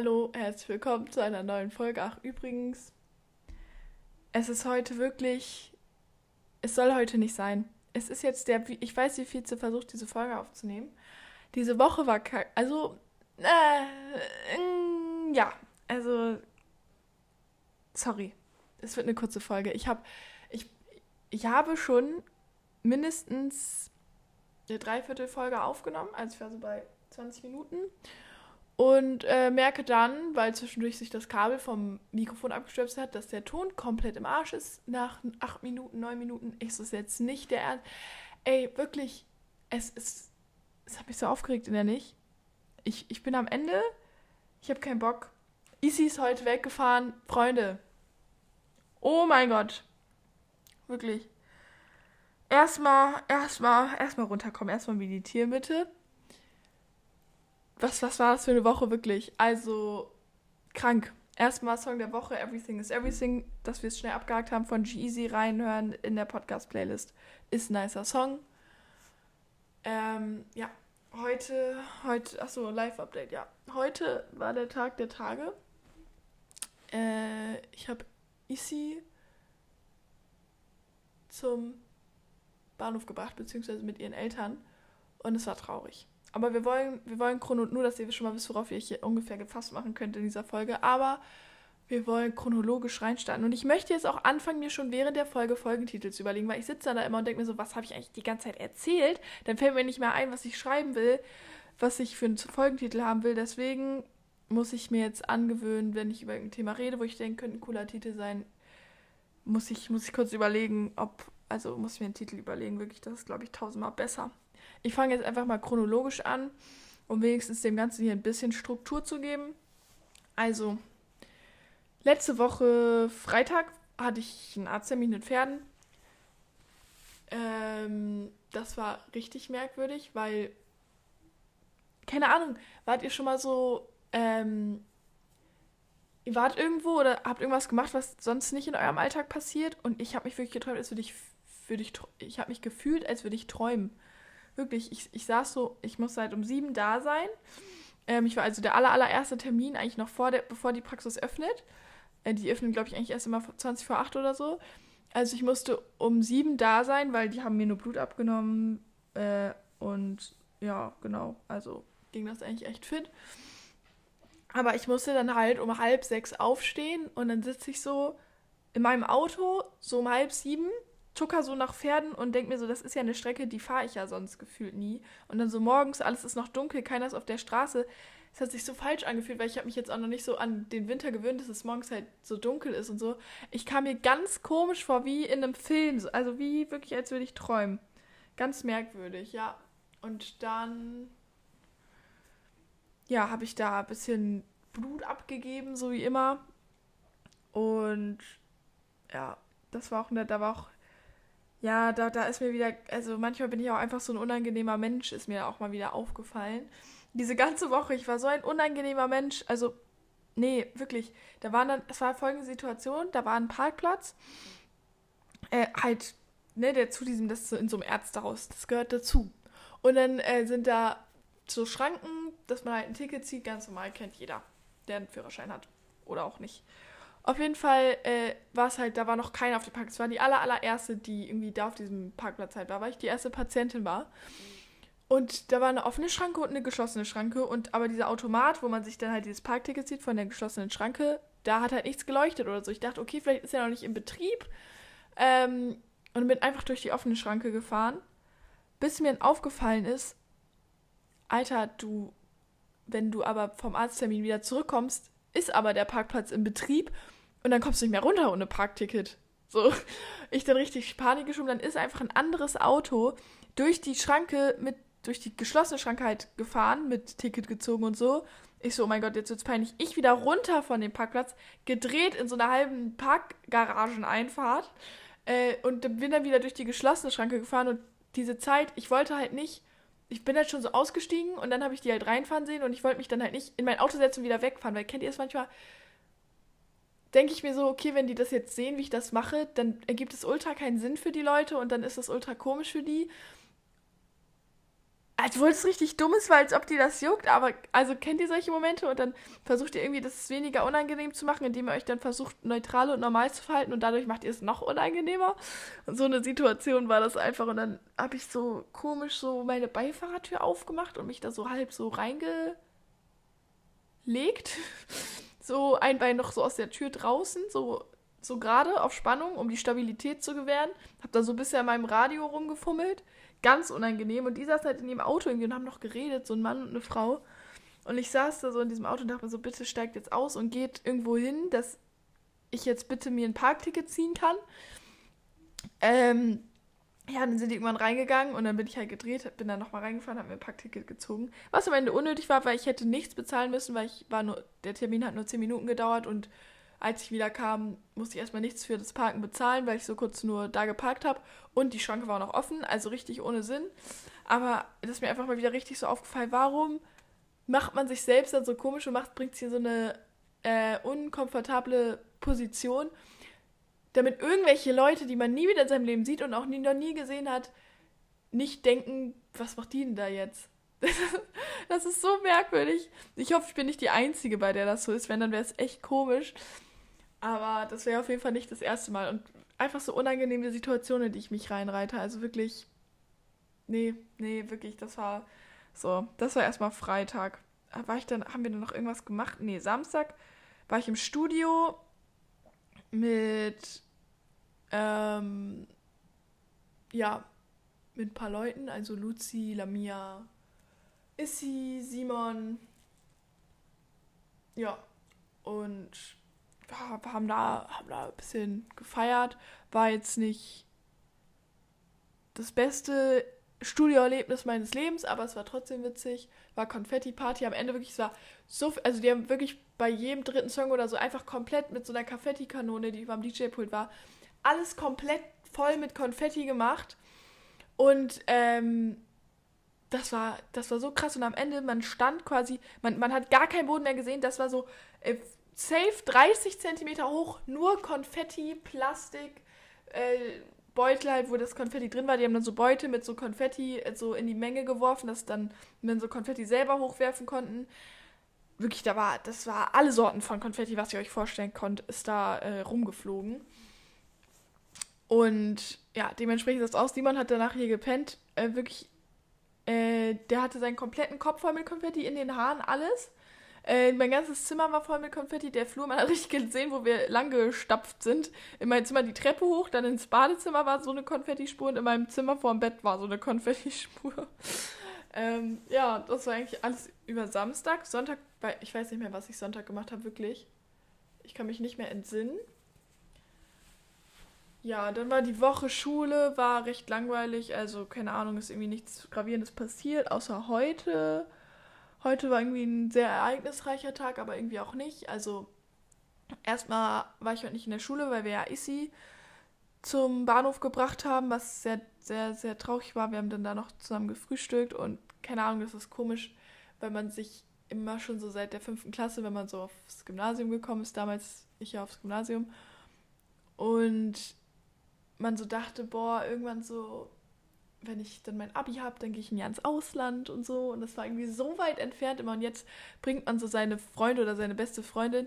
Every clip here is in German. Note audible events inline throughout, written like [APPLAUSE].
Hallo, herzlich willkommen zu einer neuen Folge. Ach, übrigens, es ist heute wirklich. Es soll heute nicht sein. Es ist jetzt der. Ich weiß, wie viel zu versucht, diese Folge aufzunehmen. Diese Woche war kack. Also. Äh, ja, also. Sorry. Es wird eine kurze Folge. Ich habe. Ich, ich habe schon mindestens eine Dreiviertelfolge aufgenommen. Also ich war so bei 20 Minuten. Und äh, merke dann, weil zwischendurch sich das Kabel vom Mikrofon abgestöpselt hat, dass der Ton komplett im Arsch ist. Nach acht Minuten, neun Minuten ist es jetzt nicht der Ernst. Ey, wirklich, es ist. Es hat mich so aufgeregt, in der nicht. Ich, ich bin am Ende. Ich habe keinen Bock. Isi ist heute weggefahren. Freunde. Oh mein Gott. Wirklich. Erstmal, erstmal, erstmal runterkommen. Erstmal meditieren, bitte was, was war das für eine Woche wirklich? Also krank. Erstmal Song der Woche, Everything is Everything, dass wir es schnell abgehakt haben von G-Eazy reinhören in der Podcast-Playlist. Ist ein nicer Song. Ähm, ja, heute, heute, achso, Live-Update, ja. Heute war der Tag der Tage. Äh, ich habe Issy zum Bahnhof gebracht, beziehungsweise mit ihren Eltern. Und es war traurig. Aber wir wollen, wir wollen Chrono, nur dass ihr schon mal wisst, worauf ihr hier ungefähr gefasst machen könnt in dieser Folge. Aber wir wollen chronologisch reinstarten. Und ich möchte jetzt auch anfangen, mir schon während der Folge Folgentitel zu überlegen, weil ich sitze da immer und denke mir so, was habe ich eigentlich die ganze Zeit erzählt? Dann fällt mir nicht mehr ein, was ich schreiben will, was ich für einen Folgentitel haben will. Deswegen muss ich mir jetzt angewöhnen, wenn ich über ein Thema rede, wo ich denke, könnte ein cooler Titel sein, muss ich, muss ich kurz überlegen, ob, also muss ich mir einen Titel überlegen, wirklich, das ist, glaube ich, tausendmal besser. Ich fange jetzt einfach mal chronologisch an, um wenigstens dem Ganzen hier ein bisschen Struktur zu geben. Also, letzte Woche Freitag hatte ich einen Arzttermin mit Pferden. Ähm, das war richtig merkwürdig, weil, keine Ahnung, wart ihr schon mal so, ähm, ihr wart irgendwo oder habt irgendwas gemacht, was sonst nicht in eurem Alltag passiert und ich habe mich wirklich geträumt, als würde ich, würde ich, ich habe mich gefühlt, als würde ich träumen wirklich, ich, ich saß so, ich muss seit um sieben da sein. Ähm, ich war also der aller, allererste Termin, eigentlich noch vor der, bevor die Praxis öffnet. Äh, die öffnen, glaube ich, eigentlich erst immer 20 vor 8 oder so. Also ich musste um sieben da sein, weil die haben mir nur Blut abgenommen. Äh, und ja, genau, also ging das eigentlich echt fit. Aber ich musste dann halt um halb sechs aufstehen und dann sitze ich so in meinem Auto, so um halb sieben tucker so nach Pferden und denke mir so, das ist ja eine Strecke, die fahre ich ja sonst gefühlt nie. Und dann so morgens, alles ist noch dunkel, keiner ist auf der Straße. Es hat sich so falsch angefühlt, weil ich habe mich jetzt auch noch nicht so an den Winter gewöhnt, dass es morgens halt so dunkel ist und so. Ich kam mir ganz komisch vor, wie in einem Film. Also wie wirklich, als würde ich träumen. Ganz merkwürdig, ja. Und dann, ja, habe ich da ein bisschen Blut abgegeben, so wie immer. Und ja, das war auch. Da war auch ja, da, da ist mir wieder, also manchmal bin ich auch einfach so ein unangenehmer Mensch, ist mir auch mal wieder aufgefallen. Diese ganze Woche, ich war so ein unangenehmer Mensch, also, nee, wirklich. Da waren dann, es war folgende Situation, da war ein Parkplatz, äh, halt, ne, der zu diesem, das ist in so einem Ärztehaus, das gehört dazu. Und dann äh, sind da so Schranken, dass man halt ein Ticket zieht, ganz normal, kennt jeder, der einen Führerschein hat. Oder auch nicht. Auf jeden Fall äh, war es halt, da war noch keiner auf dem Parkplatz. Es war die aller, allererste, die irgendwie da auf diesem Parkplatz halt war, weil ich die erste Patientin war. Und da war eine offene Schranke und eine geschlossene Schranke. Und aber dieser Automat, wo man sich dann halt dieses Parkticket sieht von der geschlossenen Schranke, da hat halt nichts geleuchtet oder so. Ich dachte, okay, vielleicht ist er noch nicht in Betrieb. Ähm, und bin einfach durch die offene Schranke gefahren, bis mir aufgefallen ist, Alter, du, wenn du aber vom Arzttermin wieder zurückkommst, ist aber der Parkplatz in Betrieb und dann kommst du nicht mehr runter ohne Parkticket. So, ich dann richtig Panik geschoben, dann ist einfach ein anderes Auto durch die Schranke mit, durch die geschlossene Schranke halt gefahren, mit Ticket gezogen und so. Ich so, oh mein Gott, jetzt wird's peinlich. Ich wieder runter von dem Parkplatz, gedreht in so einer halben Parkgarageneinfahrt äh, und bin dann wieder durch die geschlossene Schranke gefahren und diese Zeit, ich wollte halt nicht, ich bin halt schon so ausgestiegen und dann habe ich die halt reinfahren sehen und ich wollte mich dann halt nicht in mein Auto setzen und wieder wegfahren, weil kennt ihr es manchmal, denke ich mir so, okay, wenn die das jetzt sehen, wie ich das mache, dann ergibt es ultra keinen Sinn für die Leute und dann ist das ultra komisch für die. als obwohl es richtig dumm ist, weil als ob die das juckt, aber also kennt ihr solche Momente und dann versucht ihr irgendwie das weniger unangenehm zu machen, indem ihr euch dann versucht, neutral und normal zu verhalten und dadurch macht ihr es noch unangenehmer. Und so eine Situation war das einfach und dann habe ich so komisch so meine Beifahrertür aufgemacht und mich da so halb so reingelegt. So ein Bein noch so aus der Tür draußen, so so gerade auf Spannung, um die Stabilität zu gewähren. Hab da so ein bisschen an meinem Radio rumgefummelt ganz unangenehm. Und die saß halt in ihrem Auto irgendwie und haben noch geredet, so ein Mann und eine Frau. Und ich saß da so in diesem Auto und dachte mir so, bitte steigt jetzt aus und geht irgendwo hin, dass ich jetzt bitte mir ein Parkticket ziehen kann. Ähm, ja, dann sind die irgendwann reingegangen und dann bin ich halt gedreht, bin dann nochmal reingefahren, habe mir ein Parkticket gezogen. Was am Ende unnötig war, weil ich hätte nichts bezahlen müssen, weil ich war nur, der Termin hat nur 10 Minuten gedauert und als ich wieder kam, musste ich erstmal nichts für das Parken bezahlen, weil ich so kurz nur da geparkt habe. Und die Schranke war noch offen, also richtig ohne Sinn. Aber das ist mir einfach mal wieder richtig so aufgefallen, warum macht man sich selbst dann so komisch und macht, bringt es hier so eine äh, unkomfortable Position, damit irgendwelche Leute, die man nie wieder in seinem Leben sieht und auch nie, noch nie gesehen hat, nicht denken, was macht die denn da jetzt? [LAUGHS] das ist so merkwürdig. Ich hoffe, ich bin nicht die Einzige, bei der das so ist. Wenn, dann wäre es echt komisch. Aber das wäre auf jeden Fall nicht das erste Mal. Und einfach so unangenehme Situationen, in die ich mich reinreite. Also wirklich. Nee, nee, wirklich, das war so. Das war erstmal Freitag. War ich dann, haben wir dann noch irgendwas gemacht? Nee, Samstag war ich im Studio mit, ähm, ja, mit ein paar Leuten, also Luzi, Lamia, Issy, Simon, ja, und wir haben da, haben da ein bisschen gefeiert. War jetzt nicht das beste Studioerlebnis meines Lebens, aber es war trotzdem witzig. War Konfetti-Party. Am Ende wirklich, es war so, also die haben wirklich bei jedem dritten Song oder so einfach komplett mit so einer Konfetti-Kanone, die über dem DJ-Pult war, alles komplett voll mit Konfetti gemacht. Und ähm, das war, das war so krass. Und am Ende, man stand quasi, man, man hat gar keinen Boden mehr gesehen. Das war so äh, safe 30 Zentimeter hoch, nur Konfetti, Plastik, äh, Beutel halt, wo das Konfetti drin war. Die haben dann so Beutel mit so Konfetti äh, so in die Menge geworfen, dass dann, wenn so Konfetti selber hochwerfen konnten. Wirklich, da war, das war alle Sorten von Konfetti, was ihr euch vorstellen konnt, ist da äh, rumgeflogen. Und ja, dementsprechend ist das aus. Simon hat danach hier gepennt. Äh, wirklich, äh, der hatte seinen kompletten Kopf voll mit Konfetti in den Haaren, alles. Äh, mein ganzes Zimmer war voll mit Konfetti. Der Flur, man hat richtig gesehen, wo wir lang gestapft sind. In meinem Zimmer die Treppe hoch, dann ins Badezimmer war so eine Konfettispur und in meinem Zimmer vor dem Bett war so eine Konfettispur. [LAUGHS] ähm, ja, das war eigentlich alles über Samstag. Sonntag, ich weiß nicht mehr, was ich Sonntag gemacht habe, wirklich. Ich kann mich nicht mehr entsinnen. Ja, dann war die Woche Schule, war recht langweilig. Also, keine Ahnung, ist irgendwie nichts Gravierendes passiert, außer heute. Heute war irgendwie ein sehr ereignisreicher Tag, aber irgendwie auch nicht. Also erstmal war ich heute nicht in der Schule, weil wir ja Issi zum Bahnhof gebracht haben, was sehr, sehr, sehr traurig war. Wir haben dann da noch zusammen gefrühstückt und keine Ahnung, das ist komisch, weil man sich immer schon so seit der fünften Klasse, wenn man so aufs Gymnasium gekommen ist, damals ich ja aufs Gymnasium, und man so dachte, boah, irgendwann so wenn ich dann mein Abi habe, dann gehe ich ein Jahr ins Ausland und so. Und das war irgendwie so weit entfernt immer. Und jetzt bringt man so seine Freunde oder seine beste Freundin,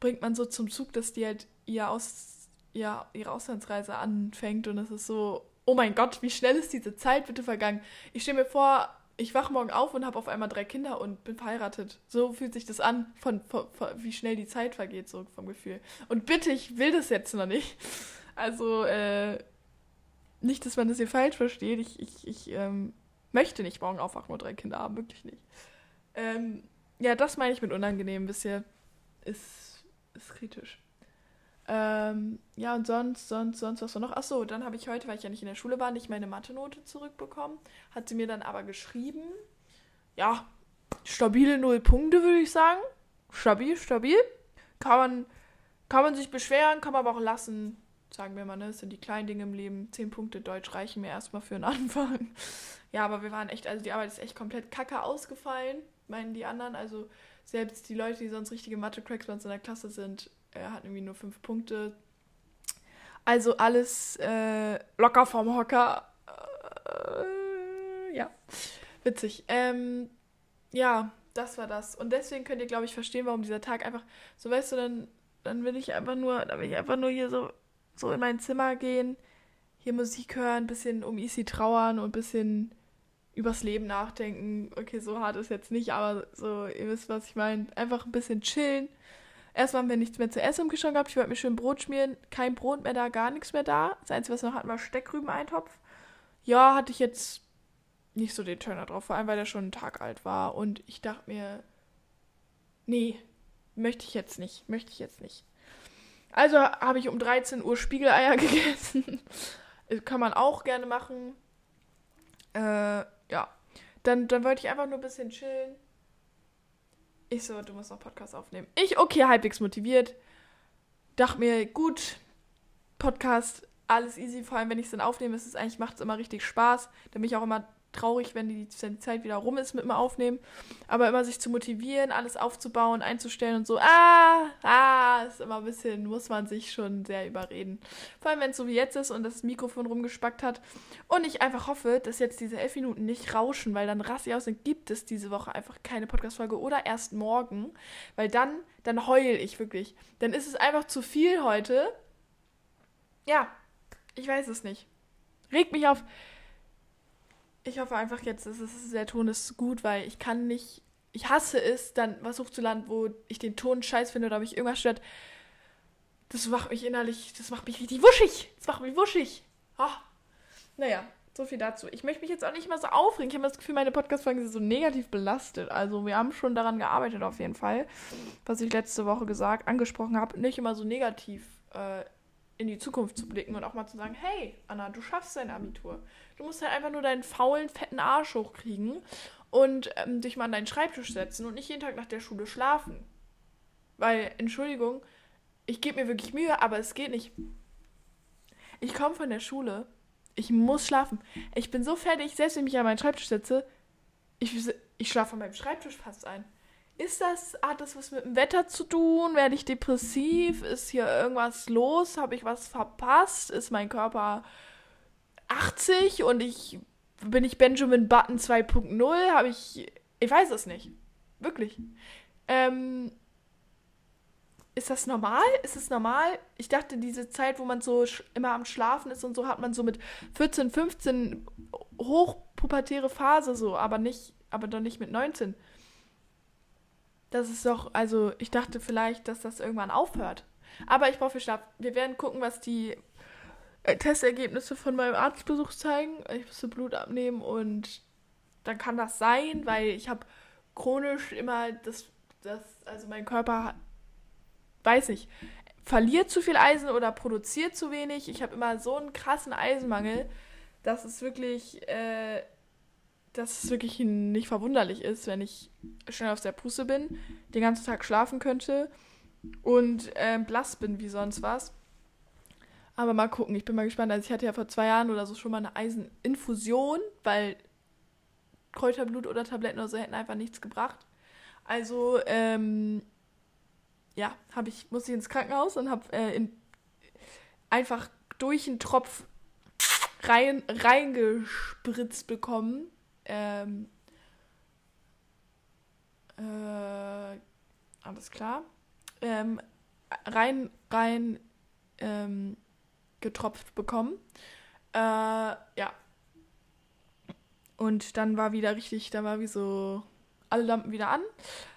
bringt man so zum Zug, dass die halt ihr Aus, ja, ihre Auslandsreise anfängt. Und es ist so, oh mein Gott, wie schnell ist diese Zeit bitte vergangen. Ich stelle mir vor, ich wache morgen auf und habe auf einmal drei Kinder und bin verheiratet. So fühlt sich das an, von, von, von, wie schnell die Zeit vergeht, so vom Gefühl. Und bitte, ich will das jetzt noch nicht. Also, äh, nicht, dass man das hier falsch versteht. Ich, ich, ich ähm, möchte nicht morgen aufwachen und drei Kinder haben, wirklich nicht. Ähm, ja, das meine ich mit unangenehm bisher. Ist, ist kritisch. Ähm, ja, und sonst, sonst, sonst was war noch? Achso, dann habe ich heute, weil ich ja nicht in der Schule war, nicht meine Mathe-Note zurückbekommen. Hat sie mir dann aber geschrieben. Ja, stabile null Punkte, würde ich sagen. Stabil, stabil. Kann man, kann man sich beschweren, kann man aber auch lassen sagen wir mal, ne, das sind die kleinen Dinge im Leben. Zehn Punkte Deutsch reichen mir erstmal für einen [LAUGHS] Anfang. Ja, aber wir waren echt, also die Arbeit ist echt komplett kacke ausgefallen, meinen die anderen. Also selbst die Leute, die sonst richtige Mathe-Cracks bei uns in der Klasse sind, äh, hatten irgendwie nur fünf Punkte. Also alles äh, locker vom Hocker. Äh, ja. Witzig. Ähm, ja, das war das. Und deswegen könnt ihr, glaube ich, verstehen, warum dieser Tag einfach, so weißt du, dann, dann will ich einfach nur, dann will ich einfach nur hier so, so in mein Zimmer gehen, hier Musik hören, ein bisschen um Easy trauern und ein bisschen übers Leben nachdenken. Okay, so hart ist jetzt nicht, aber so, ihr wisst, was ich meine. Einfach ein bisschen chillen. Erstmal haben wir nichts mehr zu essen im Kühlschrank gehabt. Ich wollte mir schön Brot schmieren. Kein Brot mehr da, gar nichts mehr da. Das Einzige, was noch hatten, war Steckrüben-Eintopf. Ja, hatte ich jetzt nicht so den Turner drauf, vor allem weil der schon einen Tag alt war. Und ich dachte mir, nee, möchte ich jetzt nicht, möchte ich jetzt nicht. Also habe ich um 13 Uhr Spiegeleier [LAUGHS] gegessen. Kann man auch gerne machen. Äh, ja. Dann, dann wollte ich einfach nur ein bisschen chillen. Ich so, du musst noch Podcast aufnehmen. Ich, okay, halbwegs motiviert. Dachte mir, gut, Podcast, alles easy. Vor allem, wenn ich es dann aufnehme, ist es eigentlich, macht es immer richtig Spaß. Da bin ich auch immer traurig, wenn die, wenn die Zeit wieder rum ist mit dem Aufnehmen. Aber immer sich zu motivieren, alles aufzubauen, einzustellen und so, ah, ah, ist immer ein bisschen, muss man sich schon sehr überreden. Vor allem, wenn es so wie jetzt ist und das Mikrofon rumgespackt hat. Und ich einfach hoffe, dass jetzt diese elf Minuten nicht rauschen, weil dann raste ich aus und gibt es diese Woche einfach keine Podcast-Folge oder erst morgen. Weil dann, dann heul ich wirklich. Dann ist es einfach zu viel heute. Ja, ich weiß es nicht. Regt mich auf ich hoffe einfach jetzt, dass es, der Ton ist gut, weil ich kann nicht, ich hasse es, dann was hochzuladen, wo ich den Ton scheiß finde oder mich irgendwas stört. Das macht mich innerlich, das macht mich richtig wuschig. Das macht mich wuschig. Oh. Naja, so viel dazu. Ich möchte mich jetzt auch nicht mal so aufregen. Ich habe das Gefühl, meine Podcast-Folgen sind so negativ belastet. Also wir haben schon daran gearbeitet auf jeden Fall, was ich letzte Woche gesagt, angesprochen habe, nicht immer so negativ äh, in die Zukunft zu blicken und auch mal zu sagen, hey, Anna, du schaffst dein Abitur. Du musst halt einfach nur deinen faulen, fetten Arsch hochkriegen und ähm, dich mal an deinen Schreibtisch setzen und nicht jeden Tag nach der Schule schlafen. Weil, Entschuldigung, ich gebe mir wirklich Mühe, aber es geht nicht. Ich komme von der Schule, ich muss schlafen. Ich bin so fertig, selbst wenn ich mich an meinen Schreibtisch setze, ich, ich schlafe an meinem Schreibtisch fast ein ist das, hat das was mit dem Wetter zu tun? Werde ich depressiv? Ist hier irgendwas los? Habe ich was verpasst? Ist mein Körper 80 und ich bin ich Benjamin Button 2.0? Habe ich, ich weiß es nicht. Wirklich. Ähm, ist das normal? Ist es normal? Ich dachte, diese Zeit, wo man so immer am Schlafen ist und so, hat man so mit 14, 15 hochpubertäre Phase so, aber nicht, aber doch nicht mit 19. Das ist doch, also ich dachte vielleicht, dass das irgendwann aufhört. Aber ich brauche viel Schlaf. Wir werden gucken, was die Testergebnisse von meinem Arztbesuch zeigen. Ich musste Blut abnehmen und dann kann das sein, weil ich habe chronisch immer das, das, also mein Körper, weiß ich, verliert zu viel Eisen oder produziert zu wenig. Ich habe immer so einen krassen Eisenmangel, dass es wirklich äh, dass es wirklich nicht verwunderlich ist, wenn ich schnell auf der Puste bin, den ganzen Tag schlafen könnte und äh, blass bin wie sonst was. Aber mal gucken, ich bin mal gespannt. Also ich hatte ja vor zwei Jahren oder so schon mal eine Eiseninfusion, weil Kräuterblut oder Tabletten oder so hätten einfach nichts gebracht. Also, ähm, ja, habe ich, musste ich ins Krankenhaus und habe äh, einfach durch einen Tropf rein, reingespritzt bekommen ähm, äh, alles klar. Ähm, rein, rein ähm, getropft bekommen. Äh, ja. Und dann war wieder richtig, da war wie so alle Lampen wieder an,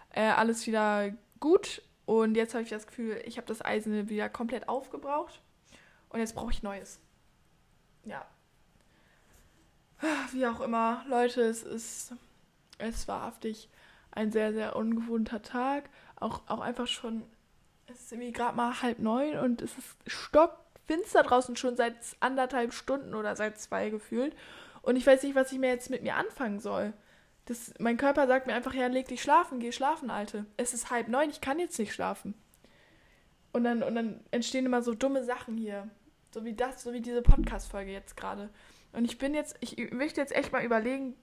äh, alles wieder gut. Und jetzt habe ich das Gefühl, ich habe das Eisen wieder komplett aufgebraucht. Und jetzt brauche ich Neues. Ja, wie auch immer, Leute, es ist, es war wahrhaftig ein sehr, sehr ungewohnter Tag. Auch, auch einfach schon, es ist irgendwie gerade mal halb neun und es ist stockfinster draußen schon seit anderthalb Stunden oder seit zwei gefühlt. Und ich weiß nicht, was ich mir jetzt mit mir anfangen soll. Das, mein Körper sagt mir einfach, ja, leg dich schlafen, geh schlafen, Alte. Es ist halb neun, ich kann jetzt nicht schlafen. Und dann, und dann entstehen immer so dumme Sachen hier. So wie das, so wie diese Podcast-Folge jetzt gerade. Und ich bin jetzt, ich möchte jetzt echt mal überlegen,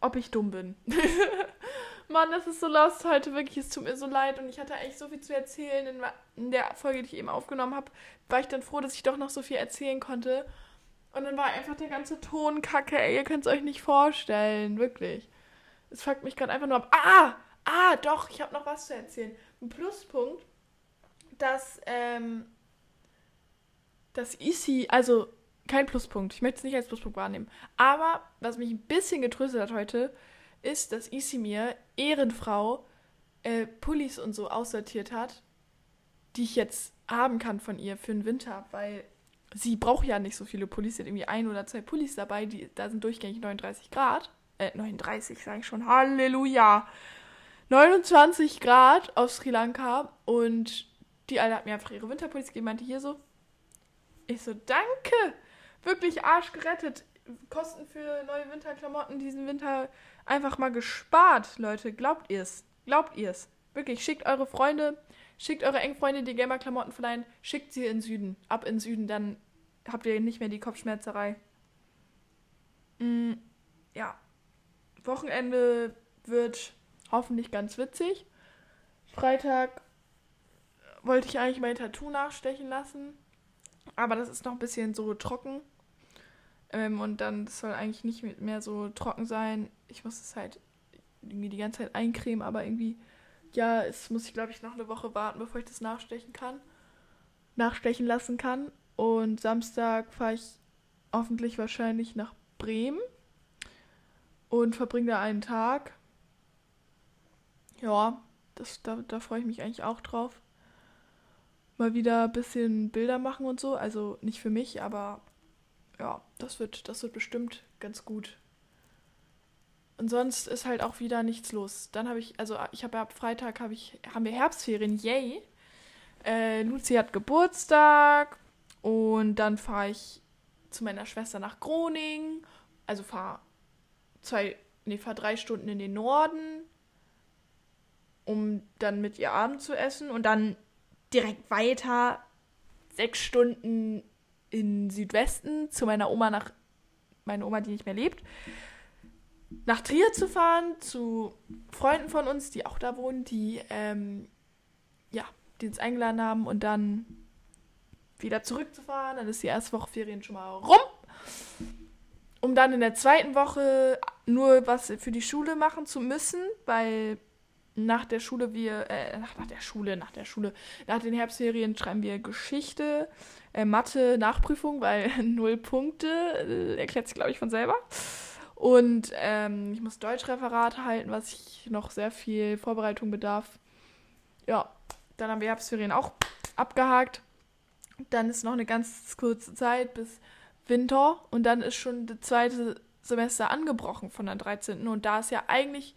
ob ich dumm bin. [LAUGHS] Mann, das ist so lost heute, wirklich. Es tut mir so leid. Und ich hatte eigentlich so viel zu erzählen. In, in der Folge, die ich eben aufgenommen habe, war ich dann froh, dass ich doch noch so viel erzählen konnte. Und dann war einfach der ganze Ton kacke, ey. Ihr könnt es euch nicht vorstellen, wirklich. Es fuckt mich gerade einfach nur ab. Ah! Ah, doch, ich habe noch was zu erzählen. Ein Pluspunkt, dass, ähm, dass Easy, also kein Pluspunkt, ich möchte es nicht als Pluspunkt wahrnehmen. Aber was mich ein bisschen getröstet hat heute, ist, dass Easy mir, Ehrenfrau, äh, Pullis und so aussortiert hat, die ich jetzt haben kann von ihr für den Winter, weil sie braucht ja nicht so viele Pullis. Sie hat irgendwie ein oder zwei Pullis dabei, die, da sind durchgängig 39 Grad. Äh, 39 sage ich schon. Halleluja. 29 Grad auf Sri Lanka und die Alte hat mir einfach ihre Winterpullis gegeben, meinte hier so. Ich so, danke! Wirklich Arsch gerettet. Kosten für neue Winterklamotten diesen Winter einfach mal gespart, Leute. Glaubt ihr's? Glaubt ihr's? Wirklich, schickt eure Freunde, schickt eure engen Freunde, die Gamer-Klamotten verleihen, schickt sie in Süden. Ab in Süden, dann habt ihr nicht mehr die Kopfschmerzerei. Mm, ja. Wochenende wird hoffentlich ganz witzig. Freitag wollte ich eigentlich mein Tattoo nachstechen lassen. Aber das ist noch ein bisschen so trocken. Ähm, und dann soll eigentlich nicht mehr so trocken sein. Ich muss es halt irgendwie die ganze Zeit eincremen, aber irgendwie, ja, es muss ich glaube ich noch eine Woche warten, bevor ich das nachstechen kann. Nachstechen lassen kann. Und Samstag fahre ich hoffentlich wahrscheinlich nach Bremen und verbringe da einen Tag. Ja, das, da, da freue ich mich eigentlich auch drauf. Mal wieder ein bisschen Bilder machen und so. Also nicht für mich, aber ja, das wird, das wird bestimmt ganz gut. Und sonst ist halt auch wieder nichts los. Dann habe ich, also ich habe ab Freitag habe ich, haben wir Herbstferien, yay. Äh, Luzi hat Geburtstag und dann fahre ich zu meiner Schwester nach Groningen. Also fahre zwei, nee, fahre drei Stunden in den Norden, um dann mit ihr Abend zu essen und dann direkt weiter sechs Stunden in Südwesten zu meiner Oma nach meiner Oma, die nicht mehr lebt, nach Trier zu fahren zu Freunden von uns, die auch da wohnen, die ähm, ja, die uns eingeladen haben und dann wieder zurückzufahren. Dann ist die erste Woche Ferien schon mal rum. Um dann in der zweiten Woche nur was für die Schule machen zu müssen, weil nach der Schule wir, äh, nach, nach der Schule, nach der Schule, nach den Herbstferien schreiben wir Geschichte, äh, Mathe, Nachprüfung, weil [LAUGHS] null Punkte, äh, erklärt sich, glaube ich, von selber. Und ähm, ich muss Deutschreferat halten, was ich noch sehr viel Vorbereitung bedarf. Ja, dann haben wir Herbstferien auch abgehakt. Dann ist noch eine ganz kurze Zeit bis Winter und dann ist schon das zweite Semester angebrochen von der 13. Und da ist ja eigentlich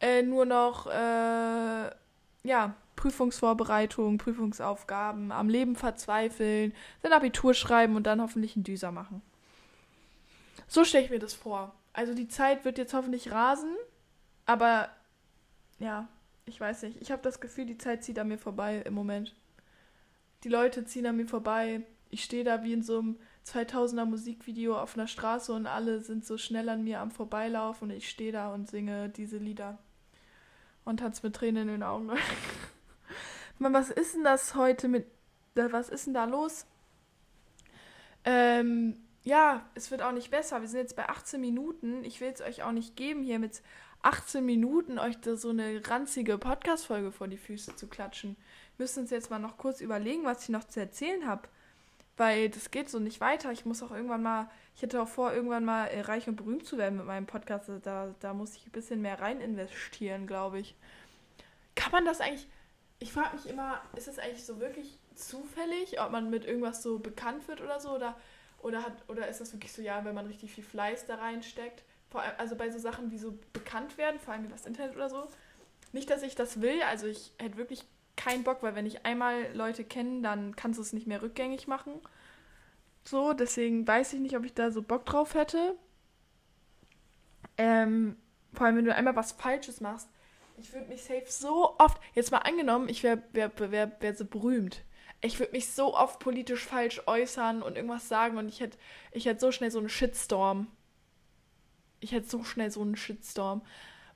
äh, nur noch äh, ja, Prüfungsvorbereitung, Prüfungsaufgaben, am Leben verzweifeln, sein Abitur schreiben und dann hoffentlich einen Düser machen. So stelle ich mir das vor. Also die Zeit wird jetzt hoffentlich rasen, aber ja, ich weiß nicht. Ich habe das Gefühl, die Zeit zieht an mir vorbei im Moment. Die Leute ziehen an mir vorbei. Ich stehe da wie in so einem 2000er Musikvideo auf einer Straße und alle sind so schnell an mir am Vorbeilaufen und ich stehe da und singe diese Lieder und tanzt mit Tränen in den Augen. [LAUGHS] Mann, was ist denn das heute mit. Was ist denn da los? Ähm, ja, es wird auch nicht besser. Wir sind jetzt bei 18 Minuten. Ich will es euch auch nicht geben, hier mit 18 Minuten euch da so eine ranzige Podcast-Folge vor die Füße zu klatschen. Wir müssen uns jetzt mal noch kurz überlegen, was ich noch zu erzählen habe. Weil das geht so nicht weiter. Ich muss auch irgendwann mal, ich hätte auch vor, irgendwann mal äh, reich und berühmt zu werden mit meinem Podcast. Da, da muss ich ein bisschen mehr rein investieren, glaube ich. Kann man das eigentlich, ich frage mich immer, ist es eigentlich so wirklich zufällig, ob man mit irgendwas so bekannt wird oder so? Oder, oder, hat, oder ist das wirklich so, ja, wenn man richtig viel Fleiß da reinsteckt? Vor allem, also bei so Sachen, die so bekannt werden, vor allem über das Internet oder so. Nicht, dass ich das will, also ich hätte wirklich keinen Bock, weil wenn ich einmal Leute kenne, dann kannst du es nicht mehr rückgängig machen. So, deswegen weiß ich nicht, ob ich da so Bock drauf hätte. Ähm, vor allem, wenn du einmal was Falsches machst, ich würde mich safe so oft, jetzt mal angenommen, ich wäre wär, wär, wär so berühmt. Ich würde mich so oft politisch falsch äußern und irgendwas sagen und ich hätte ich hätt so schnell so einen Shitstorm. Ich hätte so schnell so einen Shitstorm.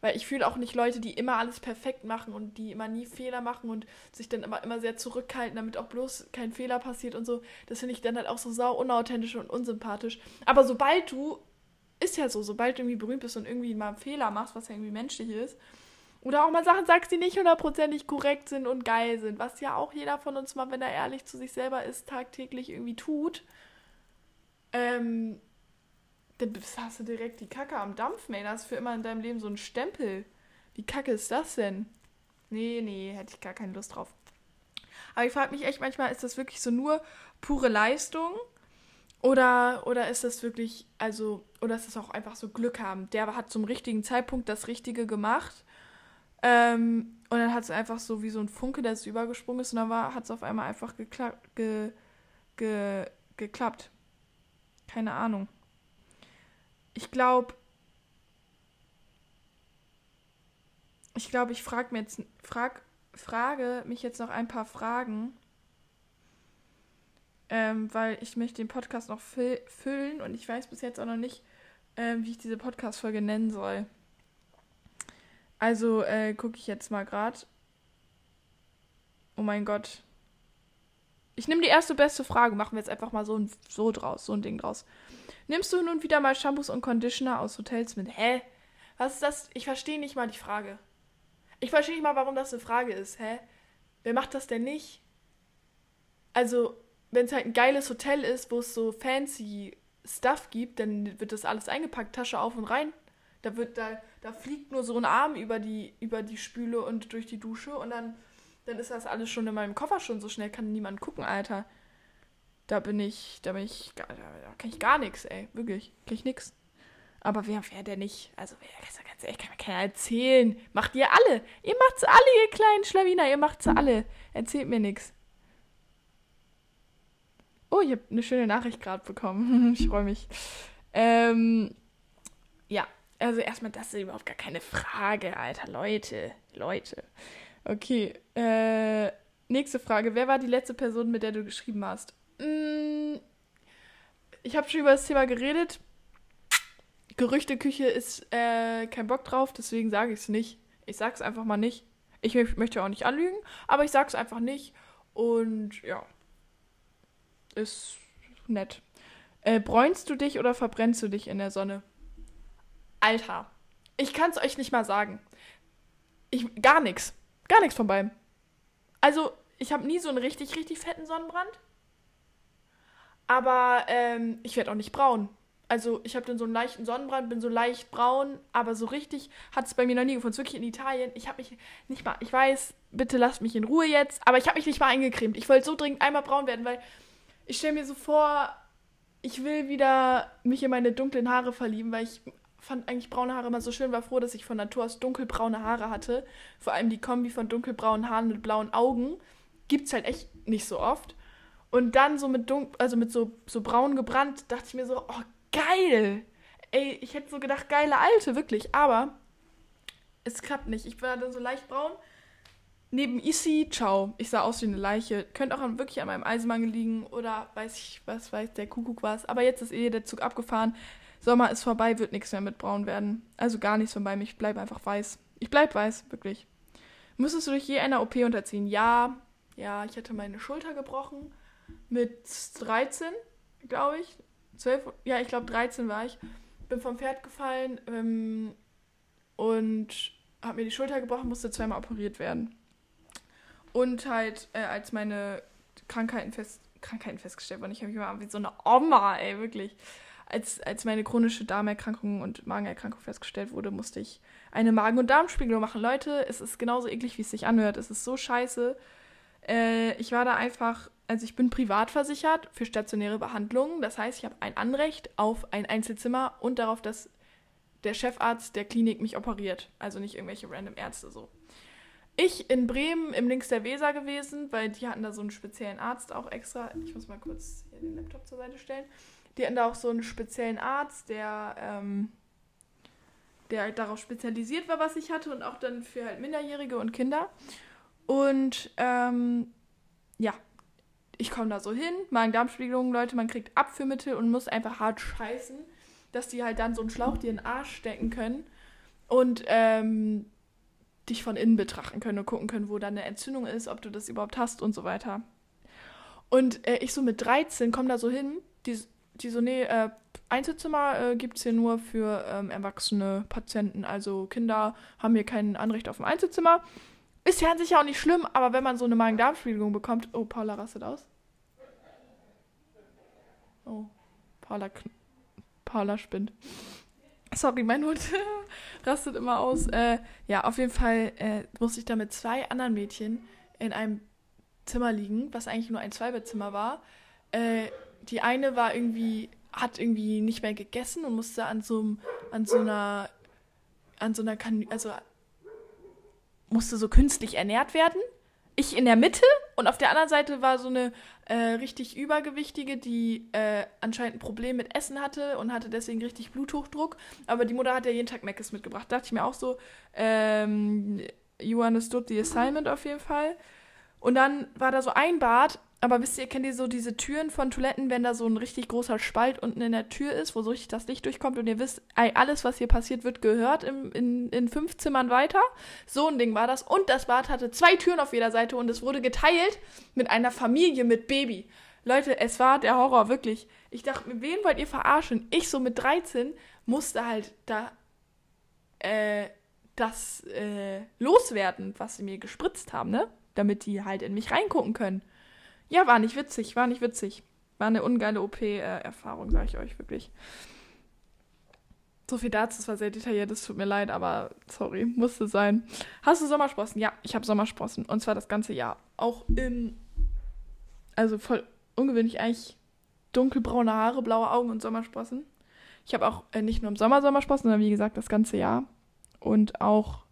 Weil ich fühle auch nicht Leute, die immer alles perfekt machen und die immer nie Fehler machen und sich dann immer, immer sehr zurückhalten, damit auch bloß kein Fehler passiert und so. Das finde ich dann halt auch so sau unauthentisch und unsympathisch. Aber sobald du, ist ja so, sobald du irgendwie berühmt bist und irgendwie mal Fehler machst, was ja irgendwie menschlich ist, oder auch mal Sachen sagst, die nicht hundertprozentig korrekt sind und geil sind, was ja auch jeder von uns mal, wenn er ehrlich zu sich selber ist, tagtäglich irgendwie tut, ähm, dann hast du direkt die Kacke am Dampf, ey. Da hast du für immer in deinem Leben so einen Stempel. Wie kacke ist das denn? Nee, nee, hätte ich gar keine Lust drauf. Aber ich frage mich echt manchmal, ist das wirklich so nur pure Leistung? Oder, oder ist das wirklich, also, oder ist das auch einfach so Glück haben? Der hat zum richtigen Zeitpunkt das Richtige gemacht. Ähm, und dann hat es einfach so wie so ein Funke, der es übergesprungen ist. Und dann hat es auf einmal einfach gekla ge, ge, geklappt. Keine Ahnung ich glaube, ich glaube, ich frage mir jetzt, frag, frage mich jetzt noch ein paar Fragen, ähm, weil ich möchte den Podcast noch fü füllen und ich weiß bis jetzt auch noch nicht, ähm, wie ich diese Podcast-Folge nennen soll. Also äh, gucke ich jetzt mal gerade. Oh mein Gott. Ich nehme die erste beste Frage, machen wir jetzt einfach mal so, ein, so draus, so ein Ding draus. Nimmst du nun wieder mal Shampoos und Conditioner aus Hotels mit? Hä? Was ist das? Ich verstehe nicht mal die Frage. Ich verstehe nicht mal, warum das eine Frage ist. Hä? Wer macht das denn nicht? Also, wenn es halt ein geiles Hotel ist, wo es so fancy Stuff gibt, dann wird das alles eingepackt, Tasche auf und rein. Da wird da, da fliegt nur so ein Arm über die, über die Spüle und durch die Dusche und dann, dann ist das alles schon in meinem Koffer schon so schnell, kann niemand gucken, Alter. Da bin ich, da bin ich, da, da kann ich gar nichts, ey. Wirklich, kann ich nichts. Aber wer, wer der nicht? Also, wer, ganz ehrlich, kann mir keiner erzählen. Macht ihr alle. Ihr macht's alle, ihr kleinen Schlawiner. Ihr macht's alle. Erzählt mir nichts. Oh, ich habe eine schöne Nachricht gerade bekommen. [LAUGHS] ich freue mich. Ähm, ja, also erstmal, das ist überhaupt gar keine Frage, Alter. Leute, Leute. Okay, äh, nächste Frage. Wer war die letzte Person, mit der du geschrieben hast? Mm, ich habe schon über das Thema geredet. Gerüchteküche ist äh, kein Bock drauf, deswegen sage ich es nicht. Ich sag's einfach mal nicht. Ich möchte auch nicht anlügen, aber ich sag's einfach nicht. Und ja. Ist nett. Äh, bräunst du dich oder verbrennst du dich in der Sonne? Alter. Ich kann's euch nicht mal sagen. Ich, gar nichts. Gar nichts von beiden. Also, ich habe nie so einen richtig, richtig fetten Sonnenbrand. Aber ähm, ich werde auch nicht braun. Also ich habe dann so einen leichten Sonnenbrand, bin so leicht braun, aber so richtig hat es bei mir noch nie gefunden. Wirklich in Italien. Ich habe mich nicht mal, ich weiß, bitte lasst mich in Ruhe jetzt, aber ich habe mich nicht mal eingecremt. Ich wollte so dringend einmal braun werden, weil ich stelle mir so vor, ich will wieder mich in meine dunklen Haare verlieben, weil ich fand eigentlich braune Haare immer so schön, war froh, dass ich von Natur aus dunkelbraune Haare hatte. Vor allem die Kombi von dunkelbraunen Haaren mit blauen Augen. Gibt es halt echt nicht so oft. Und dann so mit dunkel, also mit so, so braun gebrannt, dachte ich mir so, oh, geil. Ey, ich hätte so gedacht, geile Alte, wirklich. Aber es klappt nicht. Ich war dann so leicht braun. Neben Issy, ciao. Ich sah aus wie eine Leiche. Könnte auch wirklich an meinem Eisenmangel liegen oder weiß ich, was weiß der Kuckuck was. Aber jetzt ist eh der Zug abgefahren. Sommer ist vorbei, wird nichts mehr mit braun werden. Also gar nichts von bei mir. Ich bleibe einfach weiß. Ich bleib weiß, wirklich. Musstest du dich je einer OP unterziehen? Ja. Ja, ich hatte meine Schulter gebrochen mit 13, glaube ich. 12, ja, ich glaube 13 war ich. Bin vom Pferd gefallen ähm, und habe mir die Schulter gebrochen, musste zweimal operiert werden. Und halt, äh, als meine Krankheiten, fest, Krankheiten festgestellt wurden, ich habe mich immer wie so eine Oma, ey, wirklich. Als, als meine chronische Darmerkrankung und Magenerkrankung festgestellt wurde, musste ich eine Magen- und Darmspiegelung machen. Leute, es ist genauso eklig, wie es sich anhört. Es ist so scheiße. Äh, ich war da einfach also ich bin privat versichert für stationäre Behandlungen. Das heißt, ich habe ein Anrecht auf ein Einzelzimmer und darauf, dass der Chefarzt der Klinik mich operiert. Also nicht irgendwelche random Ärzte so. Ich in Bremen im Links der Weser gewesen, weil die hatten da so einen speziellen Arzt auch extra. Ich muss mal kurz hier den Laptop zur Seite stellen. Die hatten da auch so einen speziellen Arzt, der, ähm, der halt darauf spezialisiert war, was ich hatte und auch dann für halt Minderjährige und Kinder. Und ähm, ja, ich komme da so hin, Magen-Darm-Spiegelung, Leute, man kriegt Abführmittel und muss einfach hart scheißen, dass die halt dann so einen Schlauch dir in den Arsch stecken können, und ähm, dich von innen betrachten können und gucken können, wo da eine Entzündung ist, ob du das überhaupt hast und so weiter. Und äh, ich so mit 13 komme da so hin, die, die so, nee, äh, Einzelzimmer äh, gibt es hier nur für ähm, erwachsene Patienten. Also Kinder haben hier kein Anrecht auf ein Einzelzimmer. Ist ja an sich auch nicht schlimm, aber wenn man so eine Magen-Darm-Schwierigkeit bekommt. Oh, Paula rastet aus. Oh, Paula, Paula spinnt. Sorry, mein Hund [LAUGHS] rastet immer aus. Äh, ja, auf jeden Fall äh, musste ich da mit zwei anderen Mädchen in einem Zimmer liegen, was eigentlich nur ein Zweibettzimmer war. Äh, die eine war irgendwie, hat irgendwie nicht mehr gegessen und musste an so, an so einer, an so einer, kan also musste so künstlich ernährt werden. Ich in der Mitte und auf der anderen Seite war so eine äh, richtig übergewichtige, die äh, anscheinend ein Problem mit Essen hatte und hatte deswegen richtig Bluthochdruck. Aber die Mutter hat ja jeden Tag Meckes mitgebracht. Da dachte ich mir auch so, ähm, you understood the assignment auf jeden Fall. Und dann war da so ein Bad, aber wisst ihr, kennt ihr so diese Türen von Toiletten, wenn da so ein richtig großer Spalt unten in der Tür ist, wo so richtig das Licht durchkommt und ihr wisst, alles, was hier passiert, wird gehört im, in, in fünf Zimmern weiter. So ein Ding war das. Und das Bad hatte zwei Türen auf jeder Seite und es wurde geteilt mit einer Familie mit Baby. Leute, es war der Horror, wirklich. Ich dachte, wen wollt ihr verarschen? Ich so mit 13 musste halt da äh, das äh, loswerden, was sie mir gespritzt haben, ne? damit die halt in mich reingucken können. Ja, war nicht witzig, war nicht witzig. War eine ungeile OP-Erfahrung, sage ich euch wirklich. So viel dazu, es war sehr detailliert, es tut mir leid, aber sorry, musste sein. Hast du Sommersprossen? Ja, ich habe Sommersprossen. Und zwar das ganze Jahr. Auch im, also voll ungewöhnlich eigentlich dunkelbraune Haare, blaue Augen und Sommersprossen. Ich habe auch äh, nicht nur im Sommer Sommersprossen, sondern wie gesagt das ganze Jahr. Und auch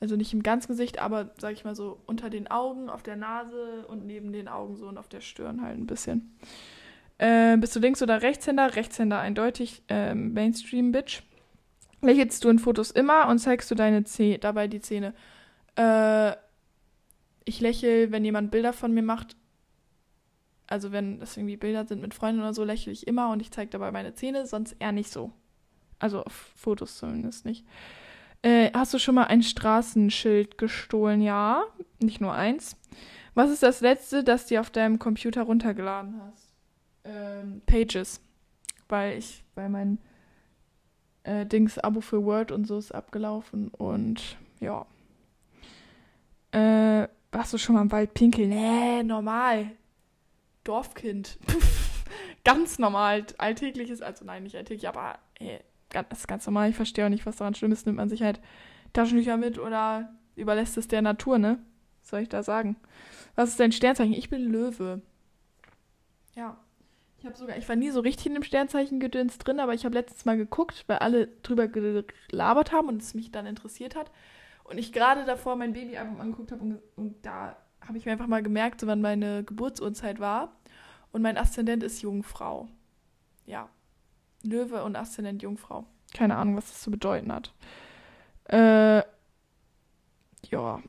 also nicht im ganzen Gesicht, aber sag ich mal so unter den Augen, auf der Nase und neben den Augen so und auf der Stirn halt ein bisschen. Äh, bist du Links- oder Rechtshänder? Rechtshänder eindeutig. Äh, Mainstream-Bitch. Lächelst du in Fotos immer und zeigst du deine Zäh dabei die Zähne? Äh, ich lächle, wenn jemand Bilder von mir macht. Also wenn das irgendwie Bilder sind mit Freunden oder so, lächle ich immer und ich zeige dabei meine Zähne, sonst eher nicht so. Also auf Fotos zumindest nicht. Äh, hast du schon mal ein Straßenschild gestohlen? Ja, nicht nur eins. Was ist das letzte, das du auf deinem Computer runtergeladen hast? Ähm, Pages. Weil ich, weil mein äh, Dings Abo für Word und so ist abgelaufen und ja. Äh, warst du schon mal im Wald pinkeln? Nee, normal. Dorfkind. [LAUGHS] ganz normal. Alltägliches, also nein, nicht alltäglich, aber ey, das ist ganz normal. Ich verstehe auch nicht, was daran schlimm ist. Nimmt man sich halt Taschentücher mit oder überlässt es der Natur, ne? Was soll ich da sagen? Was ist dein Sternzeichen? Ich bin Löwe. Ja. Ich habe sogar, ich war nie so richtig in dem Sternzeichen-Gedöns drin, aber ich habe letztes Mal geguckt, weil alle drüber gelabert haben und es mich dann interessiert hat. Und ich gerade davor mein Babyalbum angeguckt habe und, und da habe ich mir einfach mal gemerkt, wann meine Geburtsurzeit war. Und mein Aszendent ist Jungfrau. Ja. Löwe und Aszendent Jungfrau. Keine Ahnung, was das zu bedeuten hat. Äh, ja.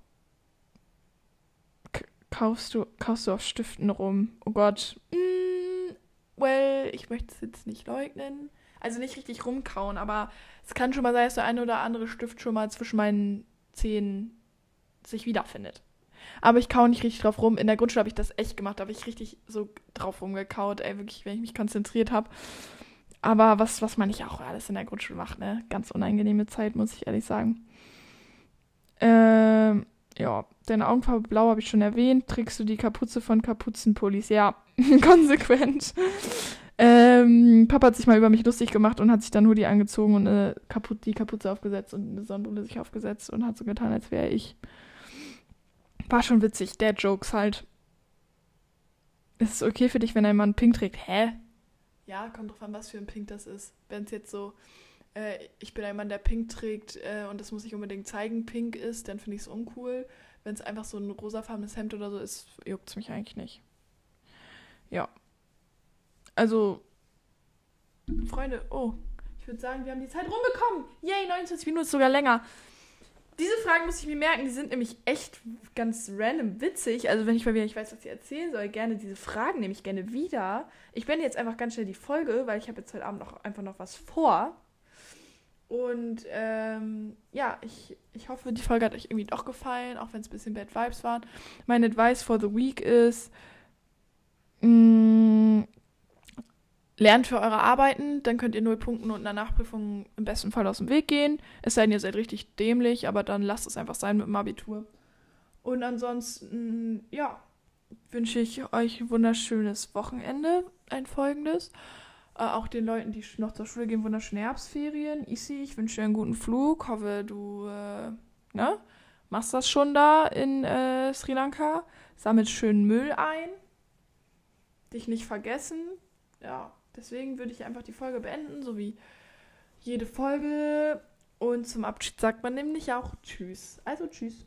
K kaufst du, kaufst du auf Stiften rum? Oh Gott. Mm, well, ich möchte es jetzt nicht leugnen. Also nicht richtig rumkauen, aber es kann schon mal sein, dass der eine oder andere Stift schon mal zwischen meinen Zähnen sich wiederfindet. Aber ich kau nicht richtig drauf rum. In der Grundschule habe ich das echt gemacht. Da habe ich richtig so drauf rumgekaut, ey, wirklich, wenn ich mich konzentriert habe. Aber was, was man nicht auch alles in der Grundschule macht, ne? Ganz unangenehme Zeit, muss ich ehrlich sagen. Ähm, ja, deine Augenfarbe blau habe ich schon erwähnt. Trägst du die Kapuze von Kapuzenpullis? Ja, [LAUGHS] konsequent. Ähm, Papa hat sich mal über mich lustig gemacht und hat sich dann Hoodie angezogen und äh, Kaput die Kapuze aufgesetzt und eine Sonnenbrille sich aufgesetzt und hat so getan, als wäre ich. War schon witzig, der Jokes halt. Ist es okay für dich, wenn ein Mann pink trägt? Hä? Ja, kommt drauf an, was für ein Pink das ist. Wenn es jetzt so, äh, ich bin ein Mann, der Pink trägt äh, und das muss ich unbedingt zeigen, Pink ist, dann finde ich es uncool. Wenn es einfach so ein rosafarbenes Hemd oder so ist, juckt es mich eigentlich nicht. Ja. Also, Freunde, oh, ich würde sagen, wir haben die Zeit rumbekommen. Yay, 29 Minuten ist sogar länger. Diese Fragen muss ich mir merken, die sind nämlich echt ganz random witzig. Also wenn ich mal wieder nicht weiß, was ich erzählen soll, gerne diese Fragen nehme ich gerne wieder. Ich beende jetzt einfach ganz schnell die Folge, weil ich habe jetzt heute Abend noch einfach noch was vor. Und ähm, ja, ich, ich hoffe, die Folge hat euch irgendwie doch gefallen, auch wenn es ein bisschen Bad Vibes waren. Mein Advice for the Week ist, mh, mm, lernt für eure Arbeiten, dann könnt ihr null Punkten und in Nachprüfung im besten Fall aus dem Weg gehen. Es sei denn, ihr seid richtig dämlich, aber dann lasst es einfach sein mit dem Abitur. Und ansonsten, ja, wünsche ich euch ein wunderschönes Wochenende, ein folgendes. Äh, auch den Leuten, die noch zur Schule gehen, wunderschöne Herbstferien. Isi, ich wünsche dir einen guten Flug. Hoffe, du äh, ne, machst das schon da in äh, Sri Lanka. Sammelt schön Müll ein. Dich nicht vergessen. Ja, deswegen würde ich einfach die Folge beenden, so wie jede Folge. Und zum Abschied sagt man nämlich auch Tschüss. Also Tschüss.